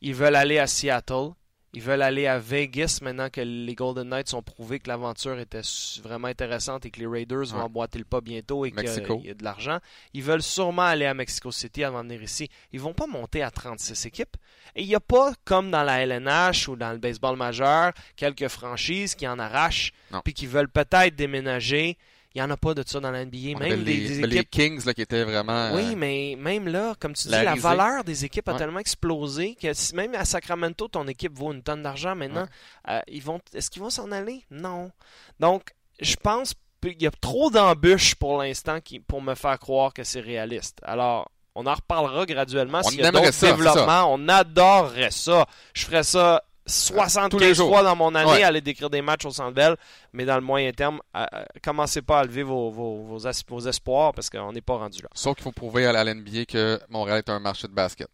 Ils veulent aller à Seattle. Ils veulent aller à Vegas maintenant que les Golden Knights ont prouvé que l'aventure était vraiment intéressante et que les Raiders vont Ouais. emboîter le pas bientôt et qu'il y a de l'argent. Ils veulent sûrement aller à Mexico City avant de venir ici. Ils vont pas monter à 36 équipes. Et il n'y a pas, comme dans la LNH ou dans le baseball majeur, quelques franchises qui en arrachent puis qui veulent peut-être déménager. Il n'y en a pas de ça dans la NBA. Même des, les, des les équipes Kings là, qui étaient vraiment. oui, euh, mais même là, comme tu dis, la valeur des équipes a Ouais. tellement explosé que si- même à Sacramento, ton équipe vaut une tonne d'argent maintenant. Euh, ils vont, est-ce qu'ils vont s'en aller? Non. Donc, je pense qu'il y a trop d'embûches pour l'instant pour me faire croire que c'est réaliste. Alors, on en reparlera graduellement On s'il y a d'autres développements. On adorerait ça. Je ferais ça 75 Tous les jours. fois dans mon année, Ouais. aller décrire des matchs au Centre Bell, mais dans le moyen terme, euh, euh, commencez pas à lever vos, vos, vos as- vos espoirs parce qu'on n'est pas rendu là. Sauf qu'il faut prouver à la NBA que Montréal est un marché de basket.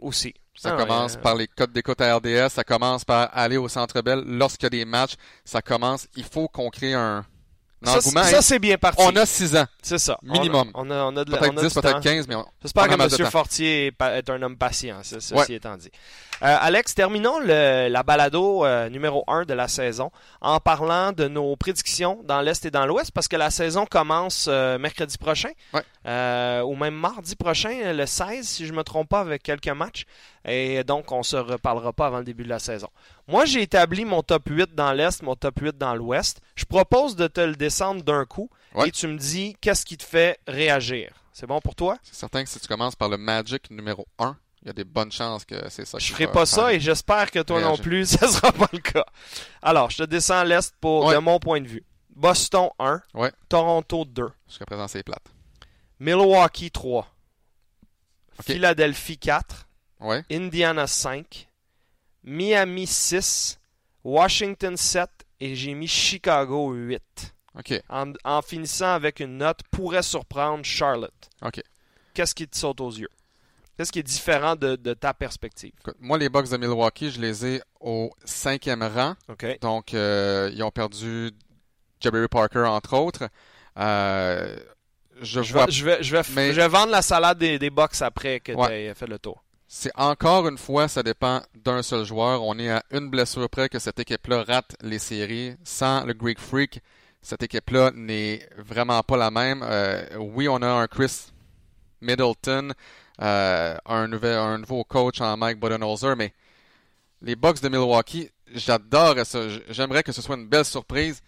Aussi. Ça Ah, commence ouais. par les codes d'écoute à RDS, ça commence par aller au Centre Bell lorsqu'il y a des matchs, ça commence, il faut qu'on crée un Ça, c'est- ça, c'est bien parti. on a 6 ans, C'est ça. minimum. On a, on a, de la- peut-être on a 10, du peut-être temps. 15, mais on... J'espère que M. Fortier est, un homme patient, ce- ceci Ouais. étant dit. Euh, Alex, terminons le- la balado euh, numéro 1 de la saison en parlant de nos prédictions dans l'Est et dans l'Ouest parce que la saison commence euh, mercredi prochain Ouais. ou même mardi prochain, le 16 si je me trompe pas avec quelques matchs et donc on se reparlera pas avant le début de la saison. Moi j'ai établi mon top 8 dans l'Est, mon top 8 dans l'Ouest. Je propose de te le descendre d'un coup Ouais. et tu me dis qu'est-ce qui te fait réagir. C'est bon pour toi? C'est certain que si tu commences par le Magic numéro 1, il y a des bonnes chances que c'est ça. Je qui ferai pas ça et j'espère que toi non plus, ça sera pas le cas. Alors, je te descends à l'Est pour, Ouais. de mon point de vue. Boston 1, Ouais. Toronto 2, Jusqu'à présent, c'est plate. Milwaukee 3, Ok. Philadelphie 4, Ouais. Indiana 5, Miami 6, Washington 7 et j'ai mis Chicago 8. OK. En, en finissant avec une note pourrait surprendre Charlotte. OK. Qu'est-ce qui te saute aux yeux? Qu'est-ce qui est différent de, de ta perspective? Écoute, moi, les Bucks de Milwaukee, je les ai au cinquième rang. OK. Donc, euh, ils ont perdu Jabari Parker, entre autres. Euh, je, Je vois vais, je, vais, je, vais, mais- je vais vendre la salade des, des box après que Ouais. tu aies fait le tour. C'est encore une fois, ça dépend d'un seul joueur. On est à une blessure près que cette équipe-là rate les séries. Sans le Greek Freak, cette équipe-là n'est vraiment pas la même. Euh, oui, on a un Chris Middleton, euh, un, nouveau coach en Mike Budenholzer, mais les Bucks de Milwaukee, j'adore ça. J'aimerais que ce soit une belle surprise.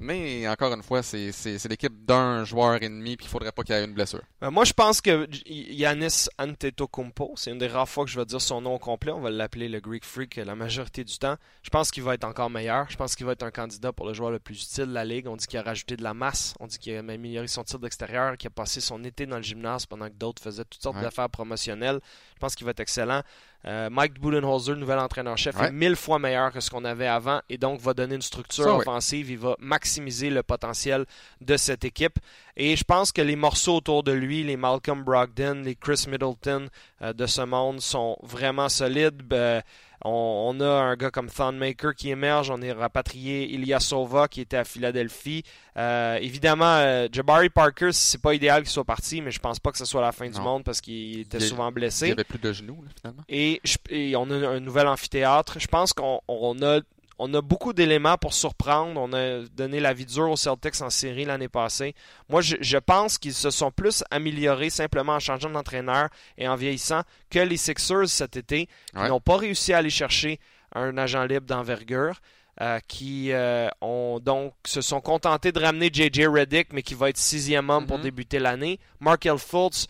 Mais encore une fois, c'est l'équipe d'un joueur ennemi, puis il faudrait pas qu'il y ait une blessure. Euh, moi, je pense que Yanis Antetokounmpo, c'est une des rares fois que je vais dire son nom complet. On va l'appeler le Greek Freak la majorité du temps. Je pense qu'il va être encore meilleur. Je pense qu'il va être un candidat pour le joueur le plus utile de la ligue. On dit qu'il a rajouté de la masse. On dit qu'il a amélioré son tir d'extérieur, qu'il a passé son été dans le gymnase pendant que d'autres faisaient toutes sortes d'affaires promotionnelles. Je pense qu'il va être excellent. Euh, Mike Budenholzer, nouvel entraîneur-chef, est mille fois meilleur que ce qu'on avait avant et donc va donner une structure offensive. Il va maximiser le potentiel de cette équipe. Et je pense que les morceaux autour de lui, les Malcolm Brogdon, les Chris Middleton euh, de ce monde sont vraiment solides. Ben, on, a un gars comme Thonmaker qui émerge. On est rapatrié Ilyasova qui était à Philadelphie. Euh, évidemment, euh, Jabari Parker, c'est pas idéal qu'il soit parti, mais je pense pas que ce soit la fin du monde parce qu'il était souvent blessé. Il avait plus de genoux, finalement. Et, et, on a un nouvel amphithéâtre. Je pense qu'on a on a beaucoup d'éléments pour surprendre. On a donné la vie dure aux Celtics en série l'année passée. Moi, je, pense qu'ils se sont plus améliorés simplement en changeant d'entraîneur et en vieillissant que les Sixers cet été, qui n'ont pas réussi à aller chercher un agent libre d'envergure. Euh, qui euh, ont donc se sont contentés de ramener JJ Reddick, mais qui va être sixième homme pour mm-hmm. débuter l'année. Markel Fultz,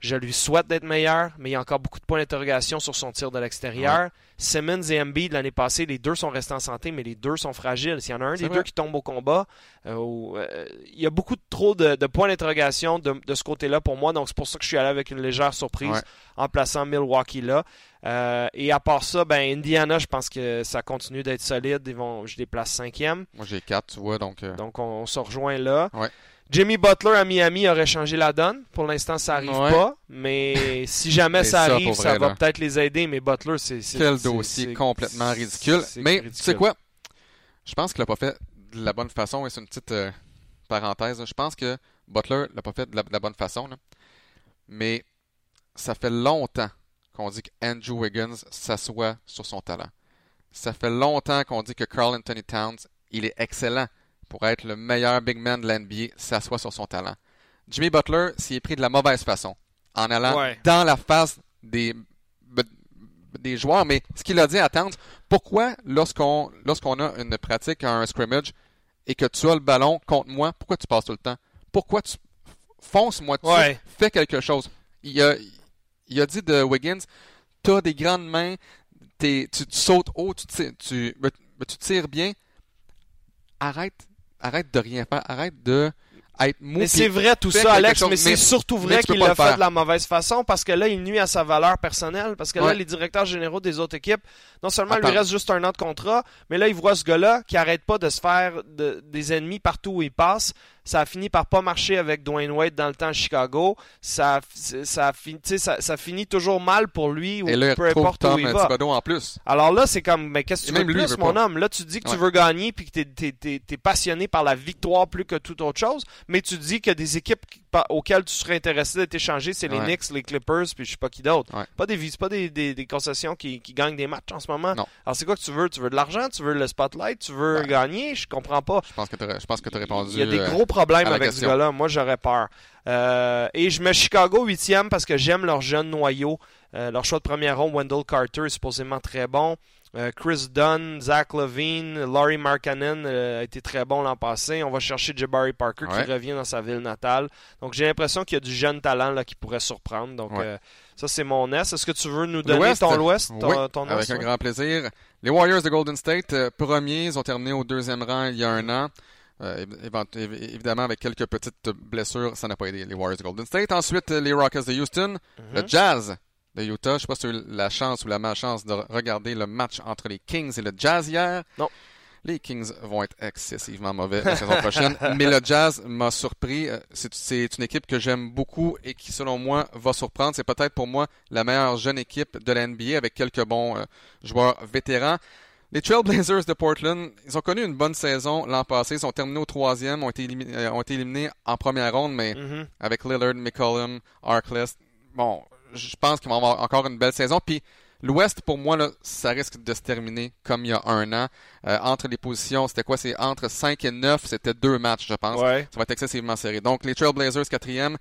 je lui souhaite d'être meilleur, mais il y a encore beaucoup de points d'interrogation sur son tir de l'extérieur. Simmons et Embiid, l'année passée, les deux sont restés en santé, mais les deux sont fragiles. S'il y en a un des deux qui tombe au combat, euh, euh, il y a beaucoup trop de, points d'interrogation de, ce côté-là pour moi. Donc, c'est pour ça que je suis allé avec une légère surprise en plaçant Milwaukee là. Euh, et à part ça, ben Indiana, je pense que ça continue d'être solide. Ils vont, je les place cinquième. Moi, j'ai quatre, tu vois. Donc, donc on, se rejoint là. Jimmy Butler à Miami aurait changé la donne. Pour l'instant, ça arrive pas. Mais si jamais ça, arrive, ça va peut-être les aider. Mais Butler, c'est. Quel dossier complètement ridicule. Mais tu sais quoi? Je pense qu'il l'a pas fait de la bonne façon. Et c'est une petite euh, parenthèse. Je pense que Butler l'a pas fait de la, bonne façon. Mais ça fait longtemps qu'on dit qu'Andrew Wiggins s'assoit sur son talent. Ça fait longtemps qu'on dit que Carl Anthony Towns, il est excellent pour être le meilleur big man de l'NBA s'assoit sur son talent. Jimmy Butler s'y est pris de la mauvaise façon, en allant dans la face des, des joueurs. Mais ce qu'il a dit à Towns, pourquoi lorsqu'on lorsqu'on a une pratique, un scrimmage, et que tu as le ballon contre moi, pourquoi tu passes tout le temps? Pourquoi tu fonces-moi dessus, fais quelque chose? Il a, il a dit de Wiggins, tu as des grandes mains, tu, sautes haut, tu, tu, tu tires bien, arrête arrête de rien faire, arrête de être mou. Mais c'est vrai tout ça, Alex, mais, c'est surtout vrai qu'il l'a fait de la mauvaise façon parce que là, il nuit à sa valeur personnelle. Parce que là, les directeurs généraux des autres équipes, non seulement il lui reste juste un an de contrat, mais là, il voit ce gars-là qui arrête pas de se faire des ennemis partout où il passe. Ça a fini par pas marcher avec Dwayne Wade dans le temps à Chicago. Ça, ça, ça, ça finit toujours mal pour lui ou Et là, peu importe Tom où il va. en plus. Alors là, c'est comme, mais qu'est-ce que tu veux plus, mon homme? Là, tu dis que tu veux gagner puis que tu es, passionné par la victoire plus que toute autre chose, mais tu dis que des équipes auxquelles tu serais intéressé d'être échangé, c'est les Knicks, les Clippers, puis je sais pas qui d'autre. Pas des pas des, des, concessions qui, qui, gagnent des matchs en ce moment. Non. Alors c'est quoi que tu veux? Tu veux de l'argent? Tu veux le spotlight? Tu veux gagner? Je comprends pas. Je pense que tu je pense que as répondu. Il y a des gros problèmes avec ce gars-là. Moi, j'aurais peur. Euh, et je mets Chicago huitième parce que j'aime leur jeune noyau. Euh, leur choix de première ronde, Wendell Carter, est supposément très bon. Euh, Chris Dunn, Zach Levine, Laurie Markkanen a été très bon l'an passé. On va chercher Jabari Parker qui revient dans sa ville natale. Donc j'ai l'impression qu'il y a du jeune talent là, qui pourrait surprendre. Donc ça c'est mon Est. Est-ce que tu veux nous donner ton Ouest, ton, Avec un grand plaisir. Les Warriors de Golden State, premiers, ils ont terminé au deuxième rang il y a un an. Euh, évidemment, avec quelques petites blessures, ça n'a pas aidé les Warriors de Golden State. Ensuite, les Rockets de Houston, mhm. le Jazz de Utah. Je ne sais pas si tu as eu la chance ou la malchance de regarder le match entre les Kings et le Jazz hier. Non. Les Kings vont être excessivement mauvais la saison prochaine. Mais le Jazz m'a surpris. Euh, c'est une équipe que j'aime beaucoup et qui, selon moi, va surprendre. C'est peut-être pour moi la meilleure jeune équipe de la NBA avec quelques bons euh, joueurs vétérans. Les Trailblazers de Portland, ils ont connu une bonne saison l'an passé. Ils ont terminé au troisième, ont été éliminés, euh, ont été éliminés en première ronde, mais mm-hmm. avec Lillard, McCollum, Arkless, bon, je pense qu'ils vont avoir encore une belle saison. Puis l'Ouest, pour moi, là, ça risque de se terminer comme il y a un an. Euh, entre les positions, c'était quoi? C'est entre 5 et 9, c'était deux matchs, je pense. Ça va être excessivement serré. Donc, les Trailblazers, quatrième.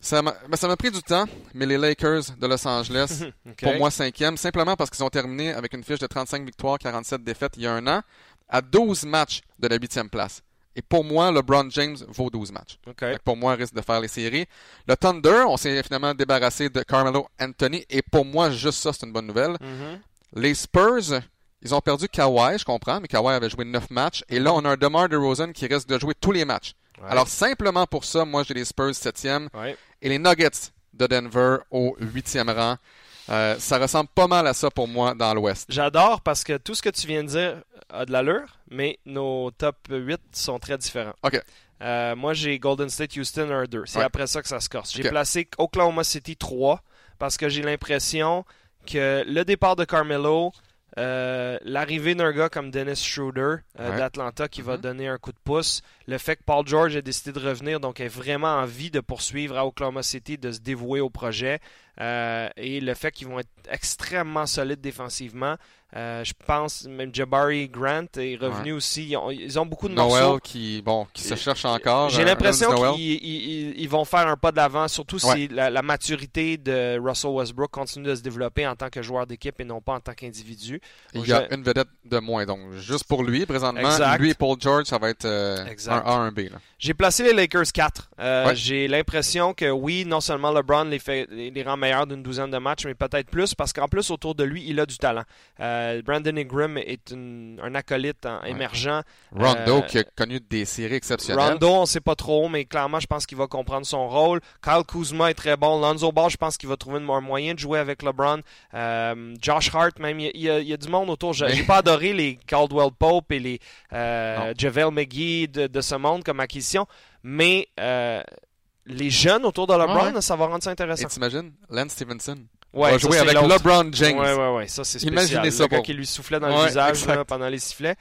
Ça m'a, ben, ça m'a pris du temps, mais les Lakers de Los Angeles, pour moi, cinquième, simplement parce qu'ils ont terminé avec une fiche de 35 victoires, 47 défaites il y a un an. à 12 matchs de la huitième place. Et pour moi, LeBron James vaut 12 matchs. Pour moi, il risque de faire les séries. Le Thunder, on s'est finalement débarrassé de Carmelo Anthony. Et pour moi, juste ça, c'est une bonne nouvelle. Mhm. Les Spurs, ils ont perdu Kawhi, je comprends, mais Kawhi avait joué 9 matchs. Et là, on a un DeMar DeRozan qui risque de jouer tous les matchs. Ouais. Alors, simplement pour ça, moi, j'ai les Spurs 7e Ouais. et les Nuggets de Denver au 8e rang. Euh, ça ressemble pas mal à ça pour moi dans l'Ouest. J'adore parce que tout ce que tu viens de dire a de l'allure, mais nos top 8 sont très différents. OK. Euh, moi, j'ai Golden State, Houston 1-2. C'est Ouais. après ça que ça se corse. J'ai placé Oklahoma City 3 parce que j'ai l'impression que le départ de Carmelo, euh, l'arrivée d'un gars comme Dennis Schroeder euh, Ouais. d'Atlanta qui va Mhm. donner un coup de pouce, le fait que Paul George ait décidé de revenir, donc ait vraiment envie de poursuivre à Oklahoma City, de se dévouer au projet, euh, et le fait qu'ils vont être extrêmement solides défensivement. Euh, je pense même Jabari Grant est revenu aussi. Ils ont, ils ont beaucoup de morceaux. Noël qui, bon, qui se cherche encore. J'ai l'impression qu'ils ils- ils- ils vont faire un pas de l'avant, surtout Ouais. si la, la maturité de Russell Westbrook continue de se développer en tant que joueur d'équipe et non pas en tant qu'individu. Il y a Je- une vedette de moins. Donc, juste pour lui, présentement, Exact. lui et Paul George, ça va être euh, un A, un B. J'ai placé les Lakers 4. Euh, Ouais. J'ai l'impression que oui, non seulement LeBron les, fait, les les rend meilleurs d'une douzaine de matchs, mais peut-être plus parce qu'en plus, autour de lui, il a du talent. Euh, Brandon Ingram est une- un acolyte en- Ouais. émergent. Rondo, Euh, qui a connu des séries exceptionnelles. Rondo, on sait pas trop, mais clairement, je pense qu'il va comprendre son rôle. Kyle Kuzma est très bon. Lonzo Ball, je pense qu'il va trouver un moyen de jouer avec LeBron. Euh, Josh Hart, même, il y, a- il y du monde autour. J'ai Mais- pas adoré les Caldwell Pope et les. JaVale McGee de, de ce monde comme acquisition, mais les jeunes autour de LeBron, Ouais, ça va rendre ça Et intéressant. t'imagines, Lance Stevenson Ouais, va jouer avec. LeBron James. Ouais, ouais, ouais, ça c'est spécial. Imaginez ça le gars qui lui soufflait dans Ouais, le visage là, pendant les sifflets.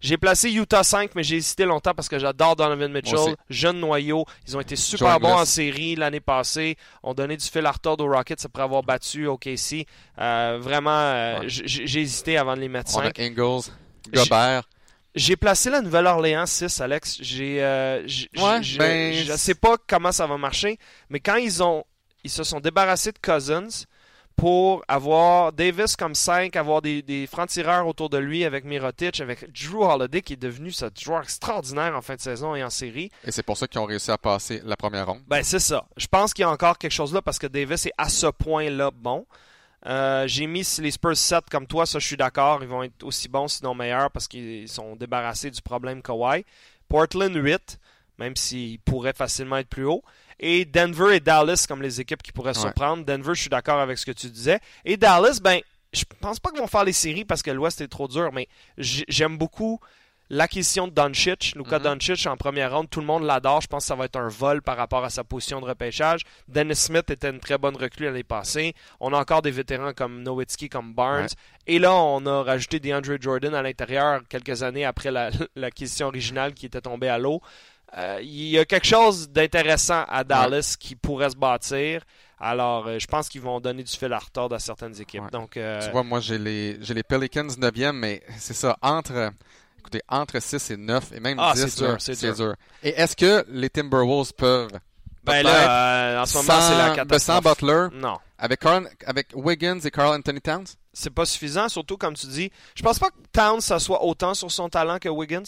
J'ai placé Utah 5, mais j'ai hésité longtemps parce que j'adore Donovan Mitchell. Jeune noyau. Ils ont été super Joe bons en série l'année passée. ont donné du fil à retordre aux Rockets après avoir battu OKC. Euh, vraiment, euh, j'ai hésité avant de les mettre On a 5. Ingles, Gobert. J'ai placé la Nouvelle-Orléans 6, Alex. J'ai, euh, Ouais, ben, je sais pas comment ça va marcher, mais quand ils ont, ils se sont débarrassés de Cousins pour avoir Davis comme 5, avoir des, des francs-tireurs autour de lui avec Mirotic, avec Drew Holiday qui est devenu ce joueur extraordinaire en fin de saison et en série. Et c'est pour ça qu'ils ont réussi à passer la première ronde. Ben c'est ça. Je pense qu'il y a encore quelque chose là parce que Davis est à ce point-là bon. Euh, J'ai mis les Spurs 7 comme toi, ça je suis d'accord. Ils vont être aussi bons, sinon meilleurs, parce qu'ils sont débarrassés du problème Kawhi. Portland 8, même s'ils pourraient facilement être plus haut. Et Denver et Dallas comme les équipes qui pourraient Ouais. surprendre. Denver, je suis d'accord avec ce que tu disais. Et Dallas, ben, je pense pas qu'ils vont faire les séries parce que l'Ouest est trop dur, mais j'aime beaucoup l'acquisition de Doncic, Luka Mhm. Doncic en première ronde, tout le monde l'adore. Je pense que ça va être un vol par rapport à sa position de repêchage. Dennis Smith était une très bonne recrue l'année passée. On a encore des vétérans comme Nowitzki, comme Barnes. Ouais. Et là, on a rajouté DeAndre Jordan à l'intérieur quelques années après la- l'acquisition originale qui était tombée à l'eau. Euh, Il y a quelque chose d'intéressant à Dallas qui pourrait se bâtir. Alors, euh, je pense qu'ils vont donner du fil à retordre à certaines équipes. Ouais. Donc, euh, Tu vois, moi, j'ai les, j'ai les Pelicans 9e, mais c'est ça, entre, écoutez, entre 6 et 9, et même Ah, 10, c'est dur, c'est dur. Et est-ce que les Timberwolves peuvent, ben là, euh, en ce moment, c'est la sans, ben, sans catastrophe. Butler, Non. avec, Wiggins et Carl Anthony Towns? c'est pas suffisant, surtout comme tu dis. Je pense pas que Towns, ça soit autant sur son talent que Wiggins.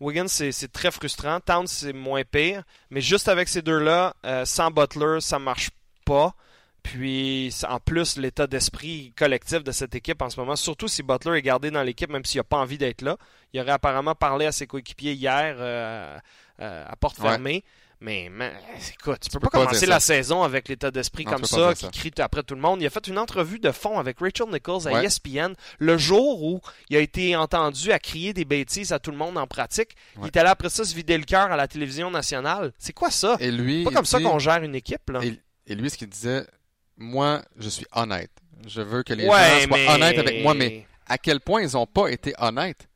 Wiggins, c'est c'est très frustrant. Towns, c'est moins pire. Mais juste avec ces deux-là, euh, sans Butler, ça marche pas. Puis, en plus, l'état d'esprit collectif de cette équipe en ce moment, surtout si Butler est gardé dans l'équipe, même s'il n'a pas envie d'être là. Il aurait apparemment parlé à ses coéquipiers hier euh, euh, à porte Ouais. fermée. Mais, man, écoute, tu peux peux pas, pas commencer la saison avec l'état d'esprit comme tu ça, qui ça. crie après tout le monde. Il a fait une entrevue de fond avec Rachel Nichols à Ouais. ESPN le jour où il a été entendu à crier des bêtises à tout le monde en pratique. Il est allé après ça se vider le cœur à la télévision nationale. C'est quoi ça? Et lui, C'est pas comme ça qu'on gère une équipe, là. Et, et lui, ce qu'il disait, moi, je suis honnête. Je veux que les ouais, gens soient mais... honnêtes avec moi, mais à quel point ils n'ont pas été honnêtes?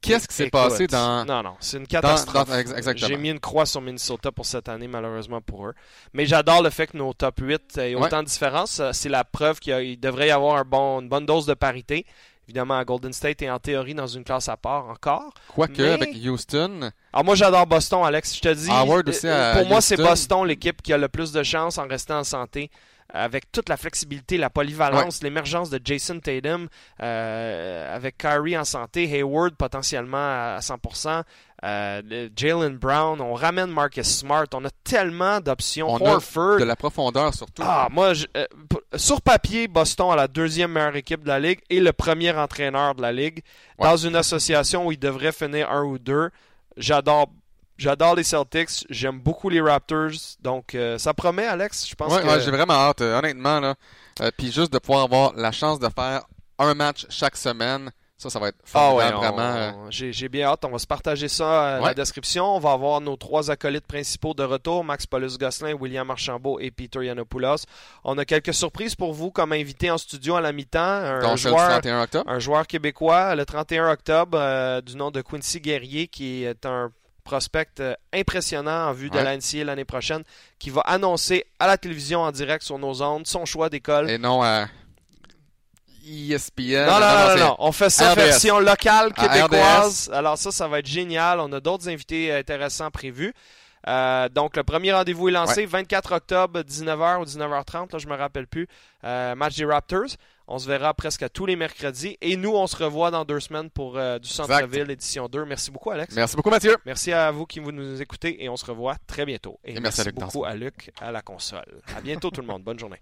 Qu'est-ce qui s'est passé dans... Non, non, c'est une catastrophe. J'ai mis une croix sur Minnesota pour cette année, malheureusement pour eux. Mais j'adore le fait que nos top 8 aient Ouais. autant de différences. Euh, C'est la preuve qu'il devrait y avoir un bon, une bonne dose de parité. Évidemment, Golden State est en théorie dans une classe à part encore. Quoique, Mais- avec Houston, Alors moi, j'adore Boston, Alex. Je te dis, Howard aussi euh, à pour moi, c'est. Boston l'équipe qui a le plus de chances en restant en santé avec toute la flexibilité, la polyvalence, l'émergence de Jason Tatum, euh, avec Kyrie en santé, Hayward potentiellement à 100%, euh, Jalen Brown, on ramène Marcus Smart, on a tellement d'options. On Horford. A de la profondeur surtout. Ah, moi, euh, sur papier, Boston a la deuxième meilleure équipe de la ligue et le premier entraîneur de la ligue dans une association où il devrait finir un ou deux. J'adore J'adore les Celtics, j'aime beaucoup les Raptors, donc euh, ça promet, Alex. Je pense ouais, que... j'ai vraiment hâte, euh, honnêtement là. Euh, puis juste de pouvoir avoir la chance de faire un match chaque semaine, ça, ça va être ah formidable, vraiment. J'ai bien hâte. On va se partager ça dans la description. On va avoir nos trois acolytes principaux de retour Max Paulus Gosselin, William Archambault et Peter Yanopoulos. On a quelques surprises pour vous comme invité en studio à la mi-temps. Un, joueur, un joueur québécois le 31 octobre du nom de Quincy Guerrier qui est un prospect euh, impressionnant en vue de l'ANCA l'année prochaine, qui va annoncer à la télévision en direct sur nos ondes son choix d'école. Et non à ESPN. Non, non, non, non, on fait ça version locale québécoise. Alors ça, ça va être génial. On a d'autres invités intéressants prévus. Euh, donc, le premier rendez-vous est lancé, 24 octobre, 19h ou 19h30, là, je me rappelle plus. Euh, match des Raptors. On se verra presque tous les mercredis. Et nous, on se revoit dans deux semaines pour euh, du Centre-Ville, édition 2. Merci beaucoup, Alex. Merci beaucoup, Mathieu. Merci à vous qui vous nous écoutez et on se revoit très bientôt. Et, merci, beaucoup à Luc à la console. À bientôt, tout le monde. Bonne journée.